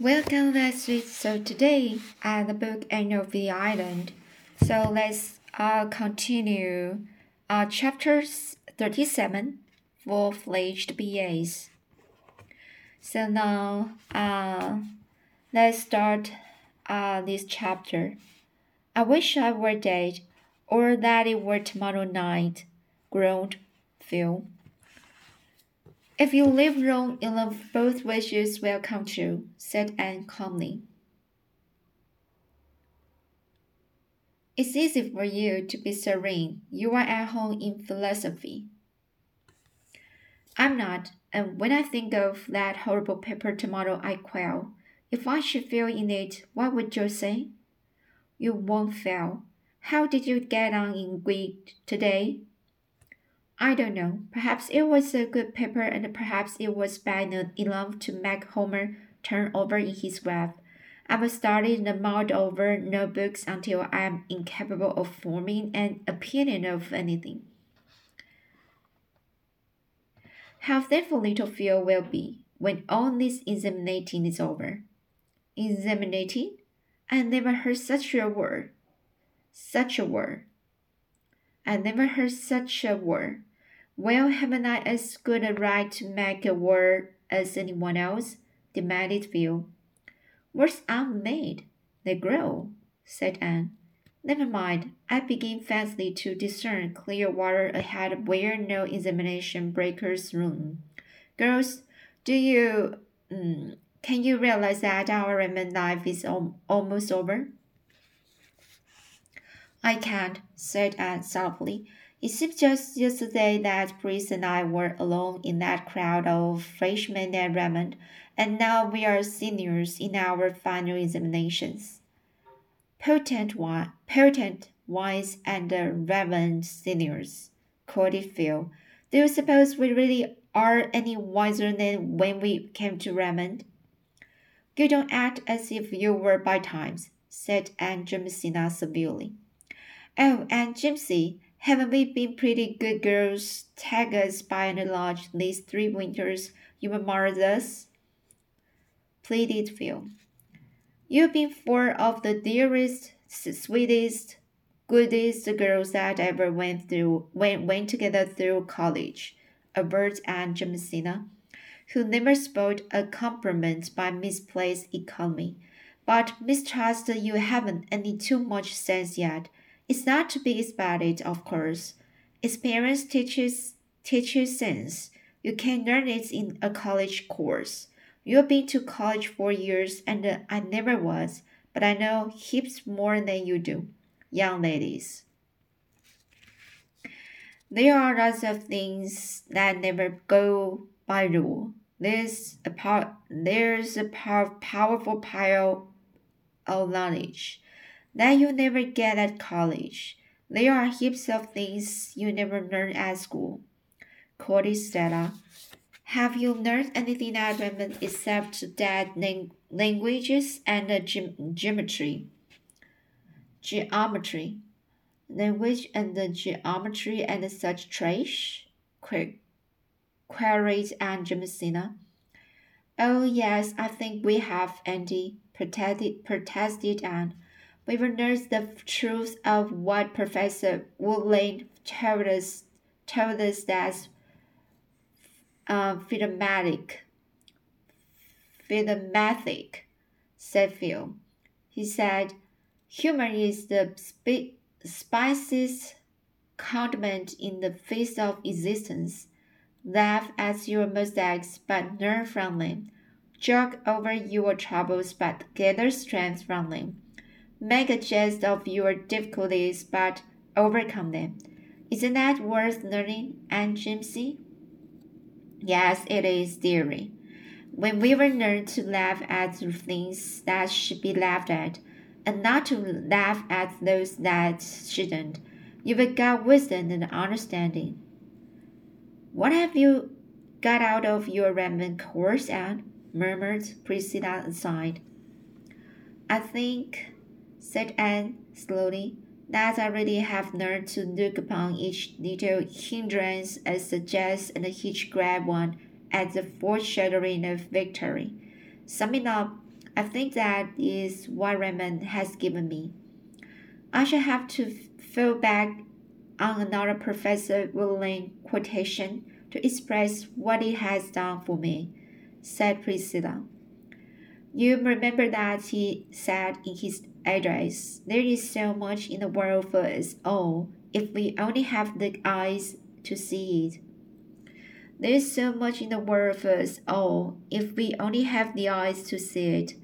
Welcome, Leslie. So today at the book Anne of the Island. So let's uh, continue uh, chapter 37, Full-Fledged BAs. So now uh, let's start uh, this chapter. I wish I were dead, or that it were tomorrow night, groaned Phil. If you live long enough, both wishes will come true, said Anne calmly. It's easy for you to be serene. You are at home in philosophy. I'm not, and when I think of that horrible paper tomorrow, I quail. If I should fail in it, what would you say? You won't fail. How did you get on in Greek today? I don't know. Perhaps it was a good paper, and perhaps it was bad enough to make Homer turn over in his grave. I've studied the mulled over notebooks until I am incapable of forming an opinion of anything. How thankful little Phil will be when all this examinating is over. Examinating? I never heard such a word. Such a word. I never heard such a word. Well, haven't I as good a right to make a word as anyone else? demanded Phil. Words aren't made, they grow, said Anne. Never mind, I begin faintly to discern clear water ahead where no examination breakers room. Girls, do you, mm, can you realize that our Redmond life is al almost over? I can't, said Anne softly. It seems just yesterday that Pris and I were alone in that crowd of freshmen at Redmond, and now we are seniors in our final examinations. Potent, potent wise and uh, reverend seniors, quoted Phil. Do you suppose we really are any wiser than when we came to Redmond? You don't act as if you were by times, said Aunt Jamesina severely. Oh, Aunt Jimsy, haven't we been pretty good girls? Tag us by and large these three winters you marred us? pleaded Phil. You've been four of the dearest, sweetest, goodest girls that ever went through went, went together through college, averred Aunt Jamesina, who never spoiled a compliment by misplaced economy. But mistrust you haven't any too much sense yet it's not to be expected, of course. Experience teaches teaches sense. You can learn it in a college course. You've been to college for years, and uh, I never was, but I know heaps more than you do, young ladies. There are lots of things that never go by rule. There's a pow- there's a pow- powerful pile of knowledge that you never get at college. There are heaps of things you never learn at school. Quoted Stella. Have you learned anything at Redmond except that languages and geometry? Geometry. Language and the geometry and such trash? queried Aunt Jamesina. Oh, yes, I think we have, Andy, protested, protested Anne. We will learn the truth of what Professor Woodland told us, told us that uh, Philomathic, said Phil. He said, humor is the spiciest condiment in the face of existence. Laugh at your mistakes, but learn from them. Joke over your troubles, but gather strength from them. Make a jest of your difficulties, but overcome them. Isn't that worth learning, Aunt Jimsy? Yes, it is, dearie. When we will learn to laugh at things that should be laughed at, and not to laugh at those that shouldn't, you will get wisdom and understanding. What have you got out of your Redmond course, Anne? murmured Priscilla aside. I think said Anne slowly, that I really have learned to look upon each little hindrance as a jest and each grab one as the foreshadowing of victory. Summing up, I think that is what Redmond has given me. I shall have to fall back on another Professor Woodland quotation to express what it has done for me, said Priscilla. You remember that he said in his address, There is so much in the world for us all if we only have the eyes to see it. There is so much in the world for us all if we only have the eyes to see it,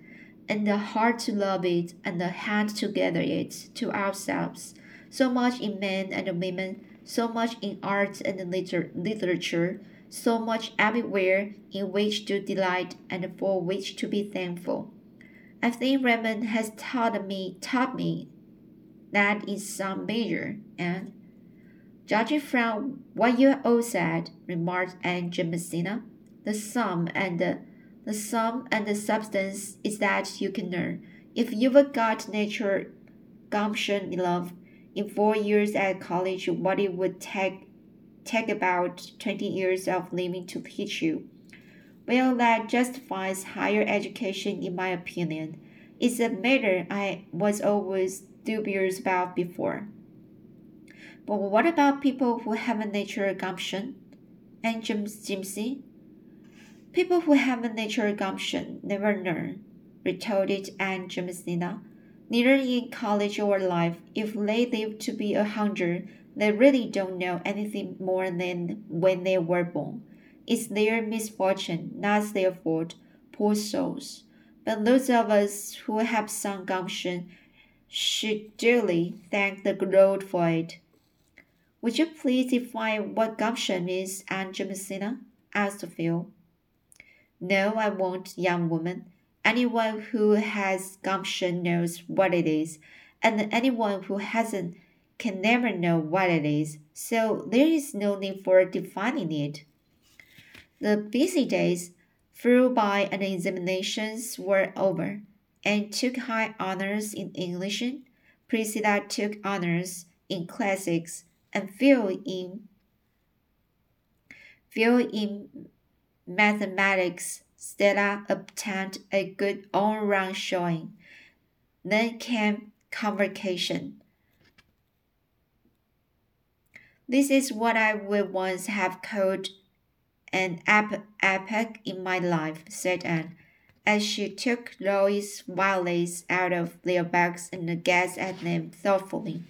and the heart to love it, and the hand to gather it to ourselves. So much in men and women, so much in art and liter- literature, so much everywhere in which to delight and for which to be thankful. I think Redmond has taught me taught me that in some measure, and judging from what you all said, remarked Aunt Jamesina, the sum and the, the sum and the substance is that you can learn. If you've got nature gumption enough, in four years at college, what it would take take about twenty years of living to teach you. Well, that justifies higher education, in my opinion. It's a matter I was always dubious about before. But what about people who have a natural gumption? And James Jimsy? People who have a natural gumption never learn, retorted Aunt Jamesina. Neither in college or life, if they live to be a hundred, they really don't know anything more than when they were born. It's their misfortune, not their fault, poor souls. But those of us who have some gumption should duly thank the Lord for it. Would you please define what gumption is, Aunt Jamesina? asked Phil. No, I won't, young woman. Anyone who has gumption knows what it is, and anyone who hasn't can never know what it is, so there is no need for defining it. The busy days flew by and examinations were over, and took high honors in English. Priscilla took honors in classics and Phil in Phil in mathematics. Stella obtained a good all-round showing. Then came convocation. This is what I would once have called an epoch in my life, said Anne, as she took Lois's violets out of their bags and gazed at them thoughtfully.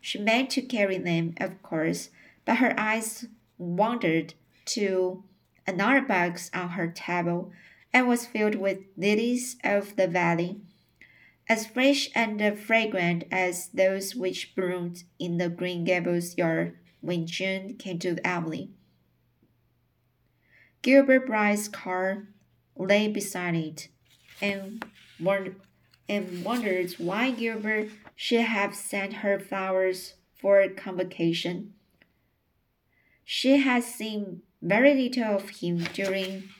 She meant to carry them, of course, but her eyes wandered to another box on her table and was filled with lilies of the valley, as fresh and fragrant as those which bloomed in the Green Gables yard when June came to Emily. Gilbert Blythe's car lay beside it, and and wondered why Gilbert should have sent her flowers for convocation. She had seen very little of him during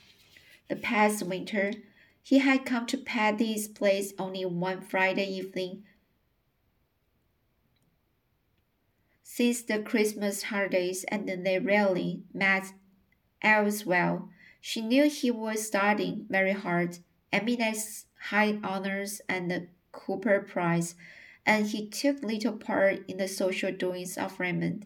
the past winter. He had come to Patty's place only one Friday evening since the Christmas holidays, and then they rarely met elsewhere. She knew he was studying very hard, Emily's high honors and the Cooper Prize, and he took little part in the social doings of Redmond.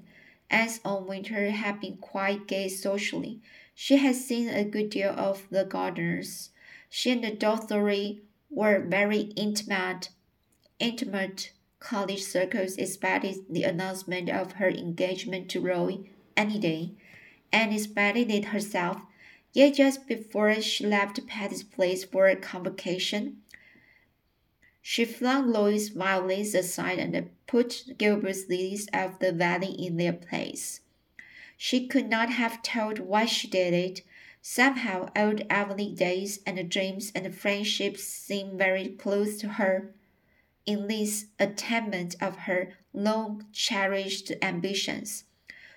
As on winter had been quite gay socially, she had seen a good deal of the Gardners. She and Dorothy were very intimate, intimate college circles expected the announcement of her engagement to Roy any day, and expected it herself. Yet just before she left Patty's place for a convocation, she flung Lois's violets aside and put Gilbert's lilies of the valley in their place. She could not have told why she did it. Somehow old Avonlea days and dreams and friendships seemed very close to her in this attainment of her long cherished ambitions.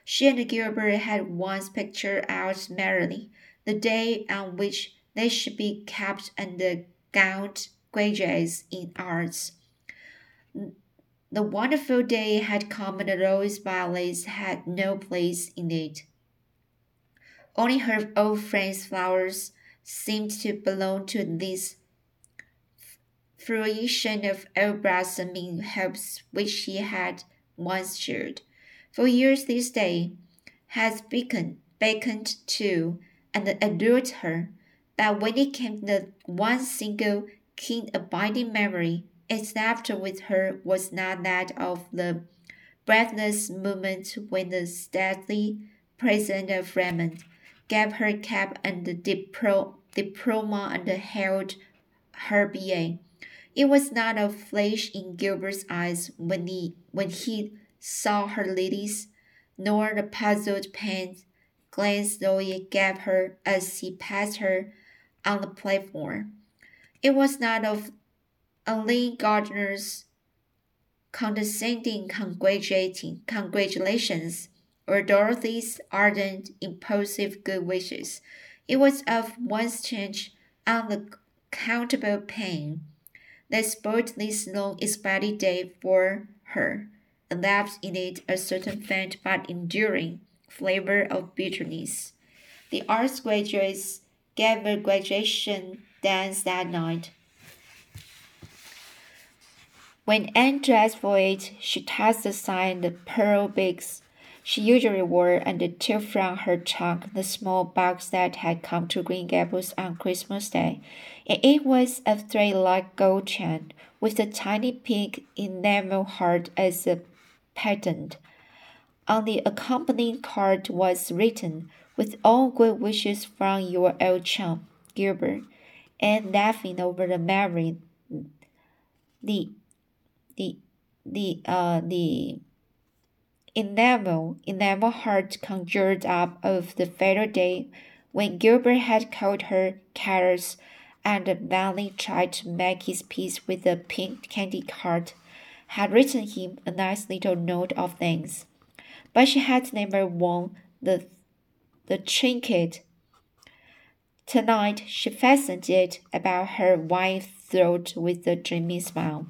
She and Gilbert had once pictured out merrily the day on which they should be kept and gowned graduates in arts. The wonderful day had come and rose violets had no place in it. Only her old friend's flowers seemed to belong to this fruition of old blossoming hopes which he had once shared. For years this day has beckoned, beckoned to and allured her, but when it came the one single keen abiding memory, its laughter with her was not that of the breathless moment when the stately president of Redmond gave her cap and the diplo diploma and held her BA. It was not a flash in Gilbert's eyes when he when he saw her ladies, nor the puzzled pen glance Zoe gave her as he passed her on the platform. It was not of Aline Gardner's condescending congratulating congratulations or Dorothy's ardent, impulsive good wishes. It was of one's change unaccountable pain that spoiled this long expected day for her, left in it a certain faint but enduring flavor of bitterness. The arts graduates gave a graduation dance that night. When Anne dressed for it, she tossed aside the pearl beads she usually wore and took from her trunk the small box that had come to Green Gables on Christmas Day, and it was a thread-like gold chain with a tiny pink enamel heart as a pendant. On the accompanying card was written, "With all good wishes from your old chum, Gilbert," and laughing over the memory, the the the uh the enamel enamel heart conjured up of the fatal day when Gilbert had called her careless and vainly tried to make his peace with the pink candy heart, had written him a nice little note of thanks. But she had never worn the the trinket. Tonight she fastened it about her white throat with a dreamy smile.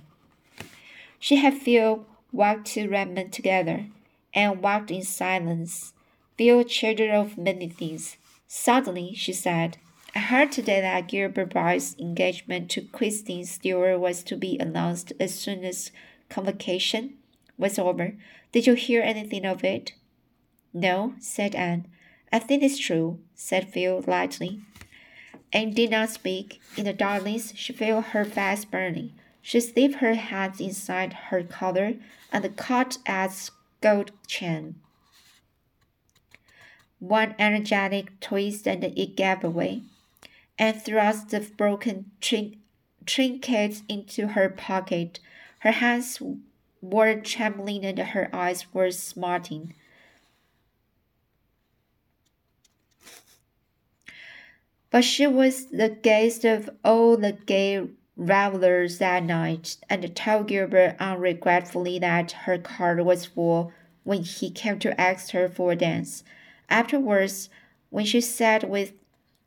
She had Phil walked to Redmond together, and walked in silence. Phil chattered of many things. Suddenly she said, I heard today that Gilbert Blythe's engagement to Christine Stewart was to be announced as soon as convocation was over. Did you hear anything of it? No, said Anne. I think it's true, said Phil lightly. Anne did not speak. In the darkness, she felt her face burning. She slipped her hands inside her collar and caught at gold chain. One energetic twist and it gave away, and thrust the broken trin trinket into her pocket. Her hands were trembling and her eyes were smarting. But she was the guest of all the gay revelers that night and told Gilbert unregretfully that her card was full when he came to ask her for a dance. Afterwards, when she sat with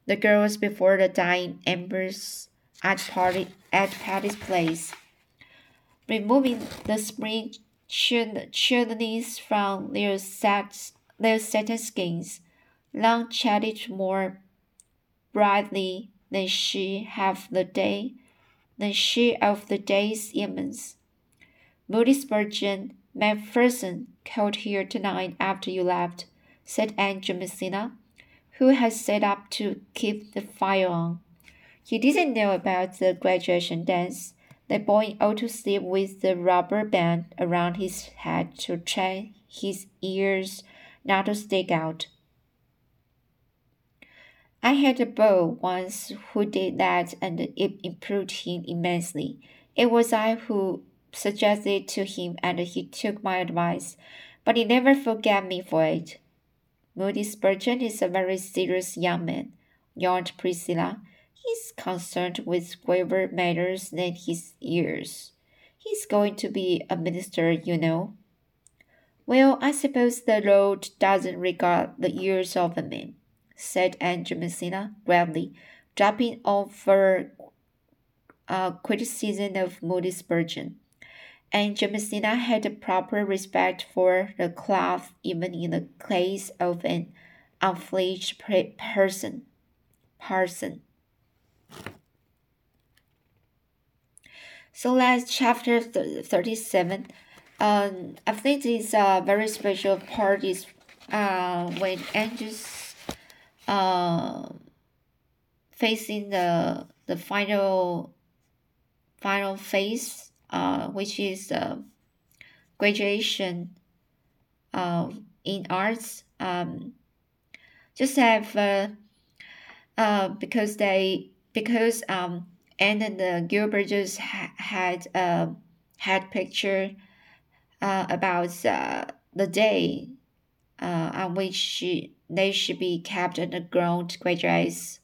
the girls before the dying embers at party at Patty's place, removing the spring chimneys from their set their satin skins, Long chatted more brightly than she half the day than she of the day's evenings. Moody Spurgeon Macpherson called here tonight after you left, said Aunt Jamesina, who had set up to keep the fire on. He didn't know about the graduation dance. The boy ought to sleep with the rubber band around his head to train his ears not to stick out. I had a beau once who did that and it improved him immensely. It was I who suggested it to him and he took my advice, but he never forgave me for it. Moody Spurgeon is a very serious young man, yawned Priscilla. He's concerned with graver matters than his years. He's going to be a minister, you know. Well, I suppose the Lord doesn't regard the years of a man said Aunt Jamesina gravely, dropping over a criticism of Moody Spurgeon. Aunt Jamesina had a proper respect for the cloth even in the case of an unfledged person. Parson. So that's chapter 37. Um, I think it's a very special part is uh, when Angus uh, facing the the final final phase, uh, which is the graduation uh, in arts. Um, just have uh, uh, because they because um and the Gilbert just ha- had uh, had picture uh, about uh, the day uh, on which she, they should be kept underground graduates.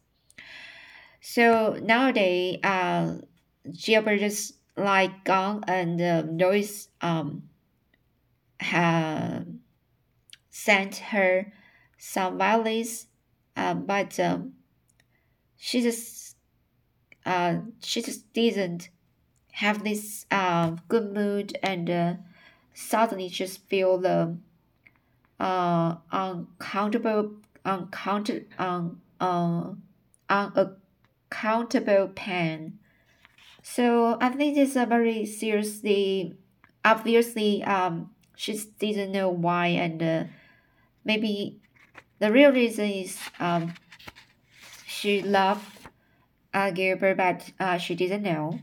So nowadays, uh, just like gone and uh, Lois um have sent her some violins, uh, but um, she just uh, she just didn't have this uh, good mood and uh, suddenly just feel the uh, uncountable, uncountable, un, uh, unaccountable pain. So I think it's a very seriously, obviously, um, she didn't know why, and uh, maybe the real reason is um, she loved uh, Gilbert, but uh, she didn't know.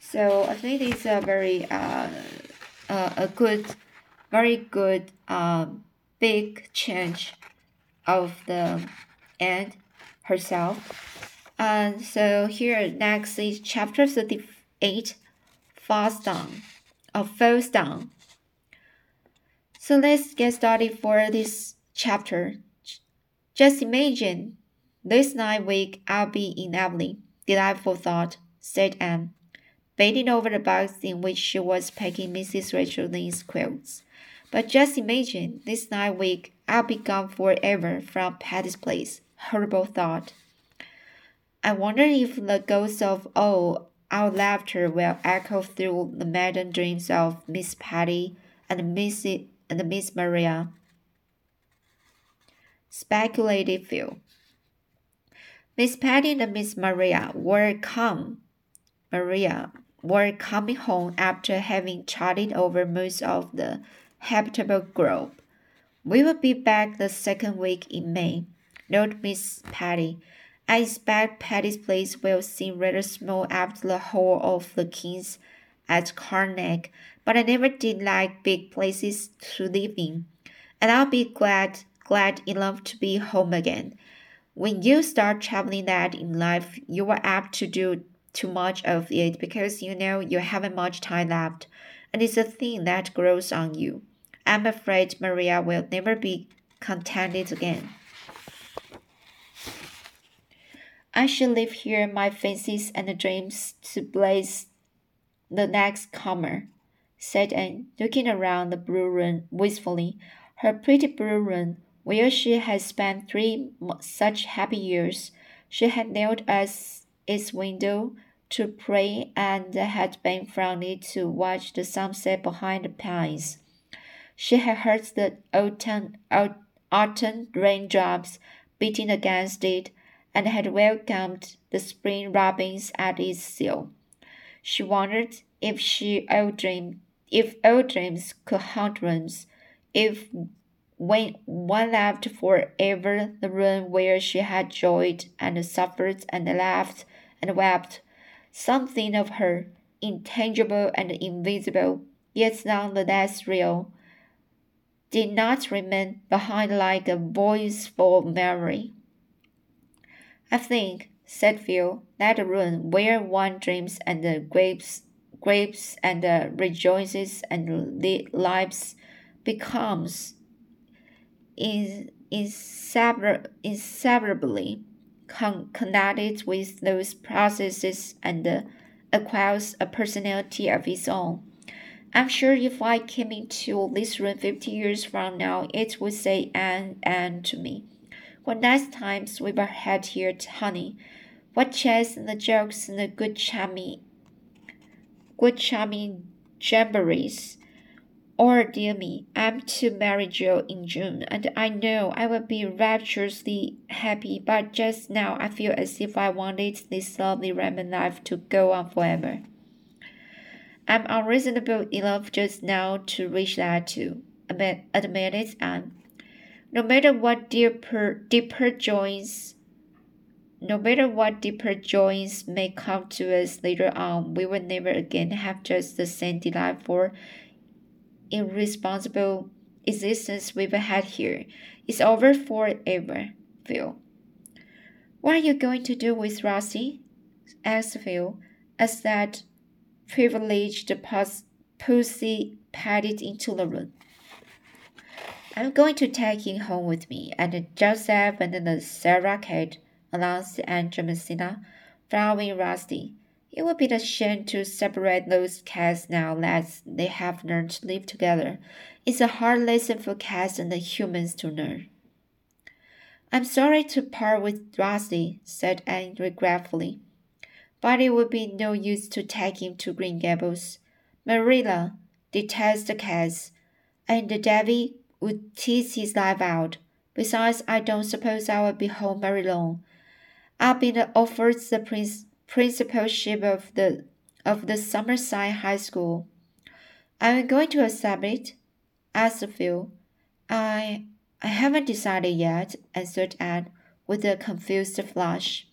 So I think it's a very uh, uh, a good, very good um, big change of the Anne herself. And so here next is chapter 38, False Dawn, or Falls Down. So let's get started for this chapter. Just imagine this night week I'll be in Avonlea. Delightful thought, said Anne, bending over the box in which she was packing Mrs. Rachel Lynde's quilts. But just imagine, this night week I'll be gone forever from Patty's place. Horrible thought. I wonder if the ghosts of all our laughter will echo through the maddened dreams of Miss Patty and Miss and Miss Maria. Speculated Phil. Miss Patty and Miss Maria were come. Maria were coming home after having chatted over most of the habitable globe. We will be back the second week in May. Note Miss Patty. I expect Patty's place will seem rather small after the whole of the Kings at Karnak, but I never did like big places to live in, and I'll be glad glad enough to be home again. When you start traveling that in life, you are apt to do too much of it because you know you haven't much time left, and it's a thing that grows on you. I'm afraid Maria will never be contented again. I shall leave here my fancies and dreams to blaze the next comer, said Anne, looking around the blue room wistfully. Her pretty blue room where she had spent three such happy years. She had knelt at its window to pray and had been from it to watch the sunset behind the pines. She had heard the autumn, autumn raindrops beating against it and had welcomed the spring robins at its sill. She wondered if she old dream if old dreams could haunt rooms, if when one left forever the room where she had joyed and suffered and laughed and wept, something of her, intangible and invisible, yet none the less real, did not remain behind like a voiceful memory. I think, said Phil, that room where one dreams and grapes, grapes and rejoices and lives becomes is inseparably con connected with those processes and uh, acquires a personality of its own. I'm sure if I came into this room 50 years from now, it would say Anne, and to me. What nice times we were had here, honey. What chats and the jokes and the good charming, good charming jamborees. Or, dear me, I'm to marry Jo in June, and I know I will be rapturously happy, but just now I feel as if I wanted this lovely Redmond life to go on forever. I'm unreasonable enough just now to reach that too, admitted Anne. No matter what deeper, deeper joys, no matter what deeper joys may come to us later on, we will never again have just the same delightful, irresponsible existence we've had here. It's over forever, Phil. What are you going to do with Rusty? asked Phil, as that privileged pussy padded into the room. I'm going to take him home with me, and Joseph and the Sarah Kate, announced Aunt Jamesina, following Rusty. It would be a shame to separate those cats now that they have learned to live together. It's a hard lesson for cats and the humans to learn. I'm sorry to part with Rusty, said Anne regretfully but it would be no use to take him to Green Gables. Marilla detests the cats, and Davy would tease his life out. Besides, I don't suppose I will be home very long. I've been offered the prin- principalship of the of the Summerside High School. I'm going to accept it, asked Phil. I I haven't decided yet, answered Anne with a confused flush.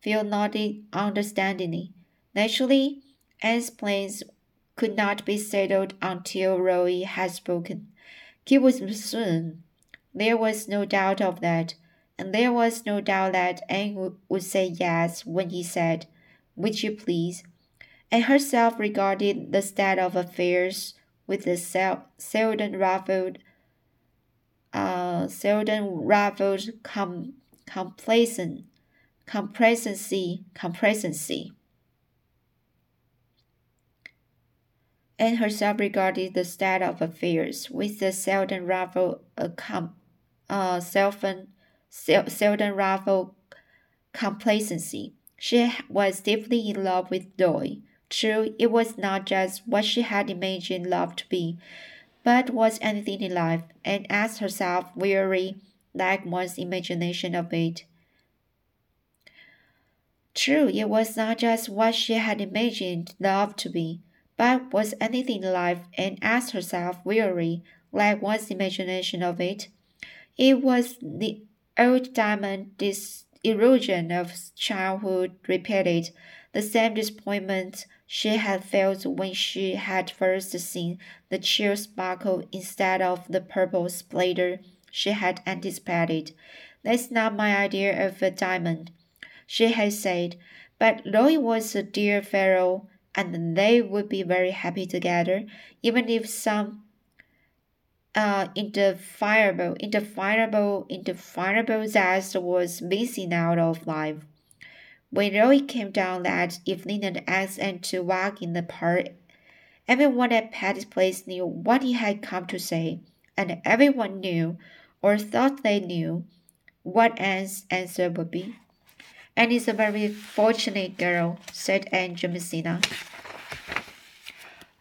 Phil nodded understandingly. Naturally, Anne's plans could not be settled until Roy had spoken. He would soon. There was no doubt of that, and there was no doubt that Anne would say yes when he said, Would you please? And herself regarded the state of affairs with a sel- seldom ruffled, uh, seldom ruffled com- complacent complacency, complacency. Anne herself regarded the state of affairs with the seldom ruffled, uh, com, uh, seldom, seldom ruffled complacency. She was deeply in love with Roy. True, it was not just what she had imagined love to be, but was anything in life, and asked herself weary, like one's imagination of it. True, it was not just what she had imagined love to be, but was anything in life, and asked herself wearily, like one's imagination of it. It was the old diamond disillusion of childhood repeated, the same disappointment she had felt when she had first seen the chill sparkle instead of the purple splatter she had anticipated. That's not my idea of a diamond she had said, but Roy was a dear fellow, and they would be very happy together, even if some uh, indefinable, indefinable, indefinable zest was missing out of life. When Roy came down that evening and asked Anne to walk in the park, everyone at Patty's Place knew what he had come to say, and everyone knew, or thought they knew, what Anne's answer would be. Anne is a very fortunate girl, said Aunt Jamesina.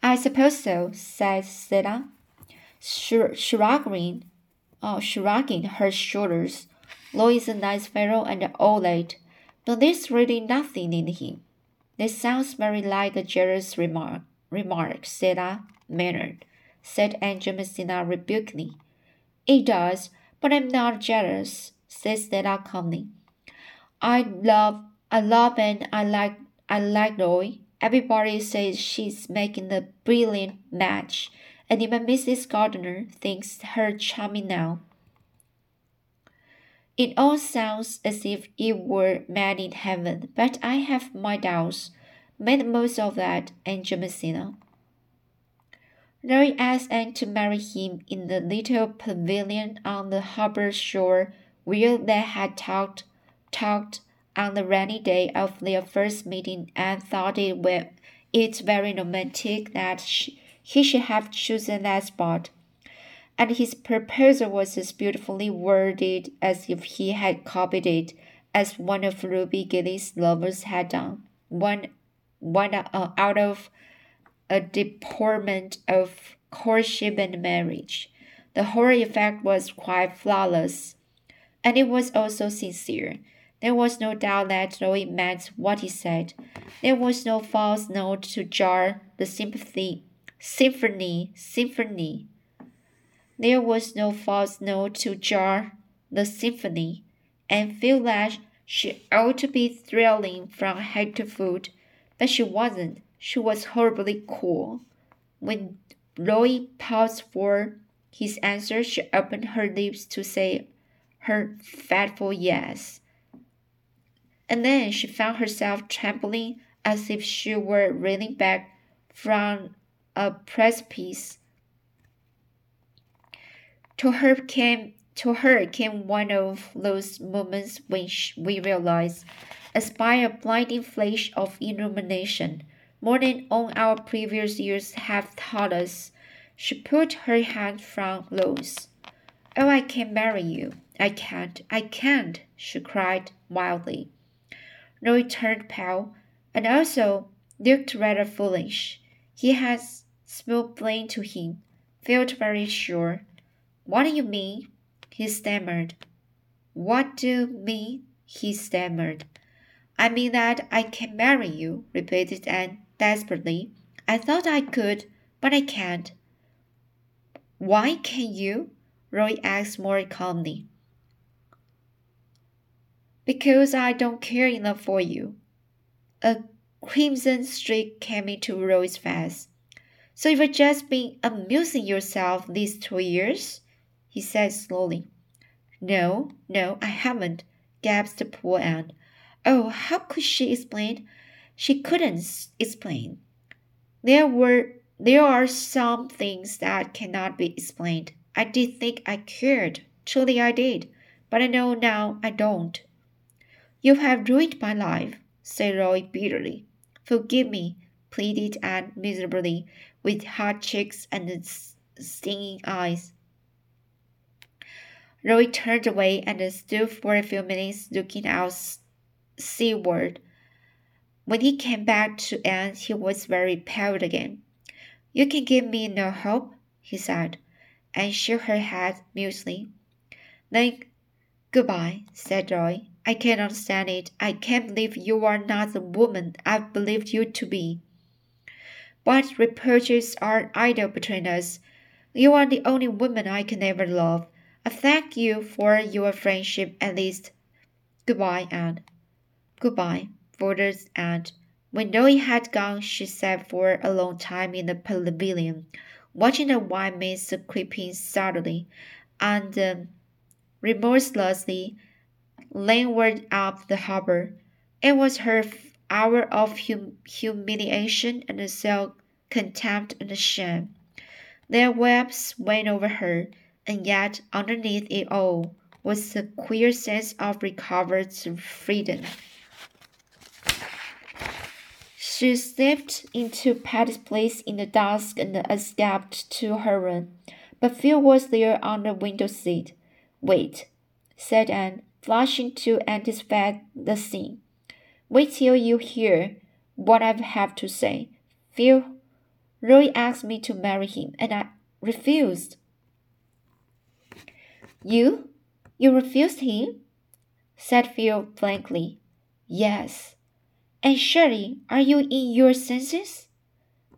I suppose so, said Stella, shrugging, oh, shrugging her shoulders. Roy is a nice fellow and all that, but there's really nothing in him. This sounds very like a jealous remark, remark, Stella Maynard, said Aunt Jamesina rebukingly. It does, but I'm not jealous, said Stella calmly. I love I love and I like I like Roy. Everybody says she's making a brilliant match, and even Mrs. Gardner thinks her charming now. It all sounds as if it were made in heaven, but I have my doubts. Made most of that, Aunt Jamesina. Roy asked Anne to marry him in the little pavilion on the harbor shore where they had talked talked on the rainy day of their first meeting and thought it, it's very romantic that she, he should have chosen that spot. And his proposal was as beautifully worded as if he had copied it, as one of Ruby Gillis's lovers had done, one, one uh, out of a deportment of courtship and marriage. The whole effect was quite flawless, and it was also sincere. There was no doubt that Roy meant what he said. There was no false note to jar the sympathy, symphony, symphony. There was no false note to jar the symphony, and feel that she ought to be thrilling from head to foot, but she wasn't. She was horribly cool. When Roy paused for his answer, she opened her lips to say her fateful yes. And then she found herself trembling as if she were reeling back from a precipice. To her came to her came one of those moments when we realize, as by a blinding flash of illumination, more than all our previous years have taught us. She put her hand from Rose. Oh, I can't marry you. I can't, I can't, she cried wildly. Roy turned pale, and also looked rather foolish. He had smooth plain to him, felt very sure. What do you mean? he stammered. What do me? he stammered. I mean that I can marry you, repeated Anne desperately. I thought I could, but I can't. Why can't you? Roy asked more calmly. Because I don't care enough for you. A crimson streak came into Roy's face. So you've just been amusing yourself these two years? he said slowly. No, no, I haven't, gasped the poor Anne. Oh, how could she explain? She couldn't explain. There were there are some things that cannot be explained. I did think I cared, truly I did, but I know now I don't. You have ruined my life, said Roy bitterly. Forgive me, pleaded Anne miserably, with hot cheeks and stinging eyes. Roy turned away and stood for a few minutes looking out seaward. When he came back to Anne, he was very pale again. You can give me no hope, he said, and shook her head mutely. Then goodbye, said Roy. I can't understand it. I can't believe you are not the woman I've believed you to be. But reproaches are idle between us. You are the only woman I can ever love. I thank you for your friendship at least. Goodbye, Anne. Goodbye, faltered Anne. When Roy had gone, she sat for a long time in the pavilion, watching the white mist creeping subtly and um, remorselessly landward up the harbor. It was her hour of hum humiliation and self contempt and shame. Their webs went over her and yet underneath it all was a queer sense of recovered freedom. She slipped into Patty's place in the dusk and escaped to her room, but Phil was there on the window seat. Wait, said Anne, flushing to anticipate the scene. Wait till you hear what I have to say. Phil, Roy asked me to marry him, and I refused. You? You refused him? said Phil blankly. Yes. And surely, are you in your senses?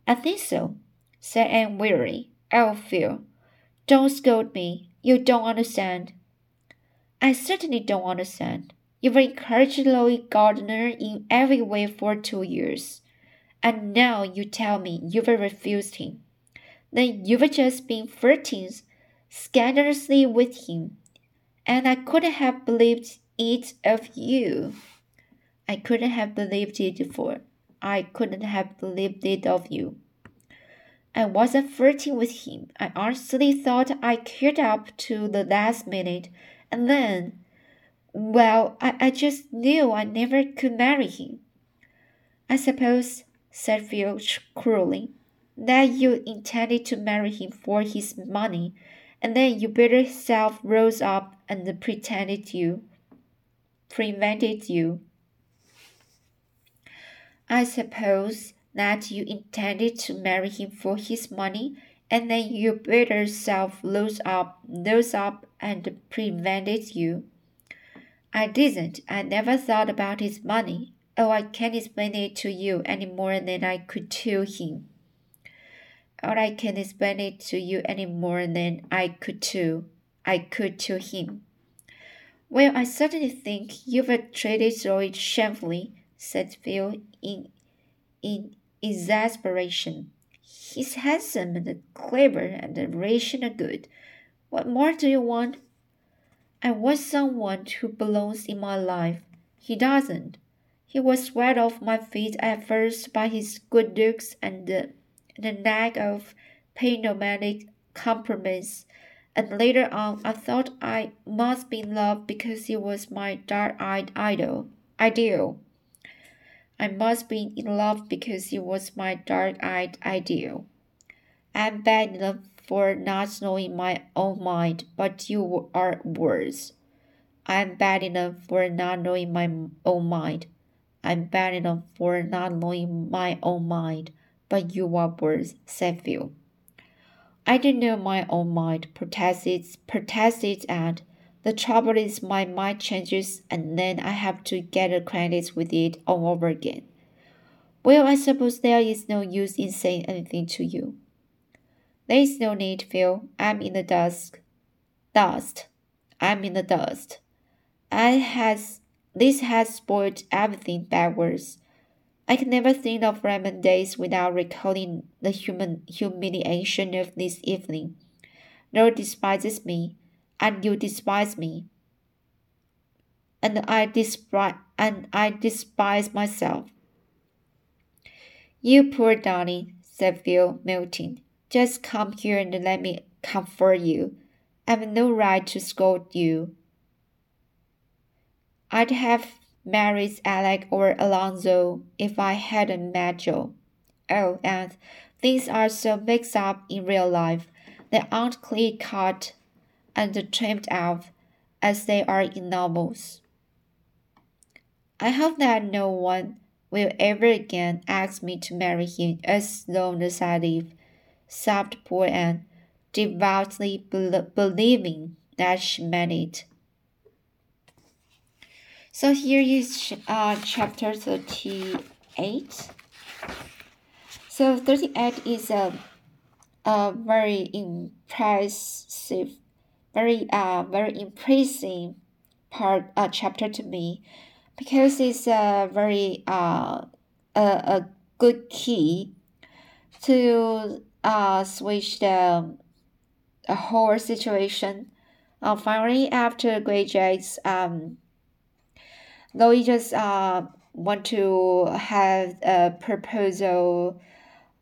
I think so, said Anne wearily. Oh, Phil, don't scold me. You don't understand. I certainly don't understand. You've encouraged Roy Gardner in every way for two years, and now you tell me you've refused him. Then you've just been flirting scandalously with him, and I couldn't have believed it of you. I couldn't have believed it for I couldn't have believed it of you. I wasn't flirting with him. I honestly thought I cared up to the last minute, and then, well, I, I just knew I never could marry him. I suppose, said Phil cruelly, that you intended to marry him for his money and then you better self rose up and pretended you prevented you. I suppose that you intended to marry him for his money, and then you better self rose up, rose up and prevented you. I didn't. I never thought about his money. Oh, I can't explain it to you any more than I could to him. Or I can't explain it to you any more than I could to I could to him. Well, I certainly think you've treated Zoe shamefully, said Phil in in exasperation. He's handsome and clever and and good. What more do you want? I want someone who belongs in my life. He doesn't. He was swept off my feet at first by his good looks and the, the knack of paying nomadic compliments, and later on I thought I must be in love because he was my dark-eyed idol, ideal. I must be in love because he was my dark-eyed ideal. I'm bad enough for not knowing my own mind, but you are worse. I'm bad enough for not knowing my own mind. I'm bad enough for not knowing my own mind, but you are worse, said Phil. I don't know my own mind, protested, protested and the trouble is my mind changes and then I have to get acquainted with it all over again. Well, I suppose there is no use in saying anything to you. There's no need, Phil. I'm in the dusk. Dust. I'm in the dust. I has this has spoiled everything backwards. I can never think of Redmond days without recalling the human humiliation of this evening. Lord despises me, and you despise me. And I despise and I despise myself. You poor darling, said Phil, melting. Just come here and let me comfort you. I've no right to scold you. I'd have married Alec or Alonzo if I hadn't met Jo. Oh, and things are so mixed up in real life. They aren't clear cut and trimmed out as they are in novels. I hope that no one will ever again ask me to marry him as long as I live sobbed poor Anne, devoutly be believing that she meant it. So here is uh, chapter 38. So 38 is a, a very impressive, very uh, very impressive part uh, chapter to me because it's a very uh, a, a good key to uh, switch the, the whole situation. Uh, finally, after Great Jakes, um, Lois just uh, want to have a proposal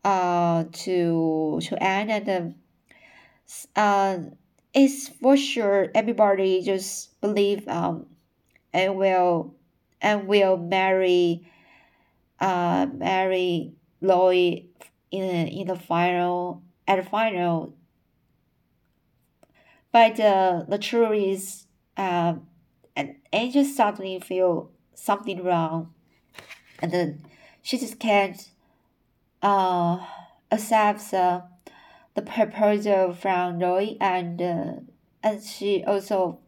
uh, to to Anne and uh, it's for sure everybody just believe um and will and will marry uh marry Lois in in the final at the final. But uh, the truth is, uh, and Angel suddenly feel something wrong, and then she just can't uh, accept uh, the proposal from Roy, and uh, and she also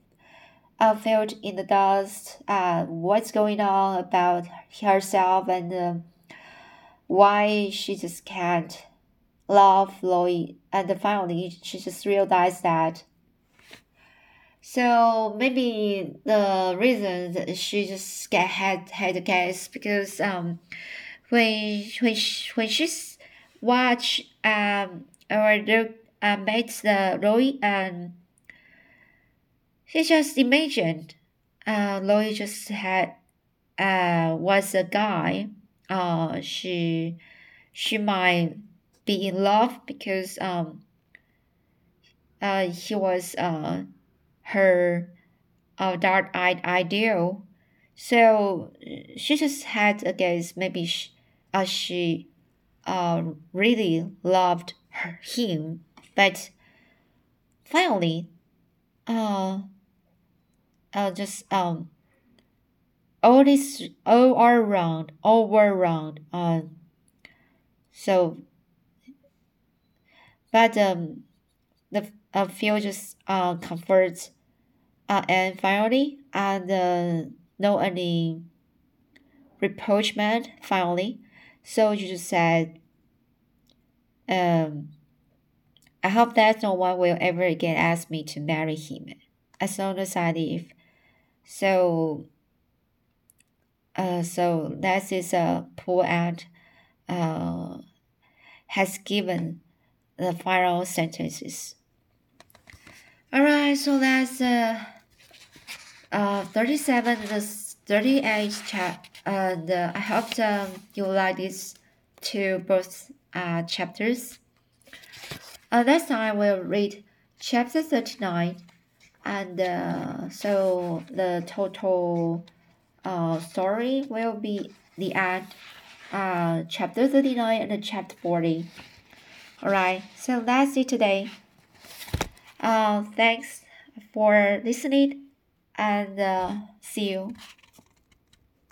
uh, felt in the dust uh, what's going on about herself and. Uh, why she just can't love Lloyd. And finally, she just realized that. So maybe the reason she just get had had a guess because um when when she, when she's watch um or look uh, met the Roy and she just imagined uh Lloyd just had uh was a guy uh, she she might be in love because um uh, he was uh, her uh, dark-eyed ideal. So she just had a guess maybe she, uh, she uh, really loved her, him, but finally, uh, uh, just um, all this all around, all around. Uh, so, but um, the uh, just uh comforts uh, and finally, and uh, no any reproachment finally. So you just said, um, I hope that no one will ever again ask me to marry him as long as I live. So, uh, so that is a aunt, uh, has given the final sentences. All right, so that's uh, uh, 37 the 38 chap and uh, I hope um, you like these two both uh, chapters. Uh, next time I will read chapter 39 and uh, so the total uh, story will be the end uh, chapter 39 and chapter 40 all right so that's it today. Uh, thanks for listening and uh, see you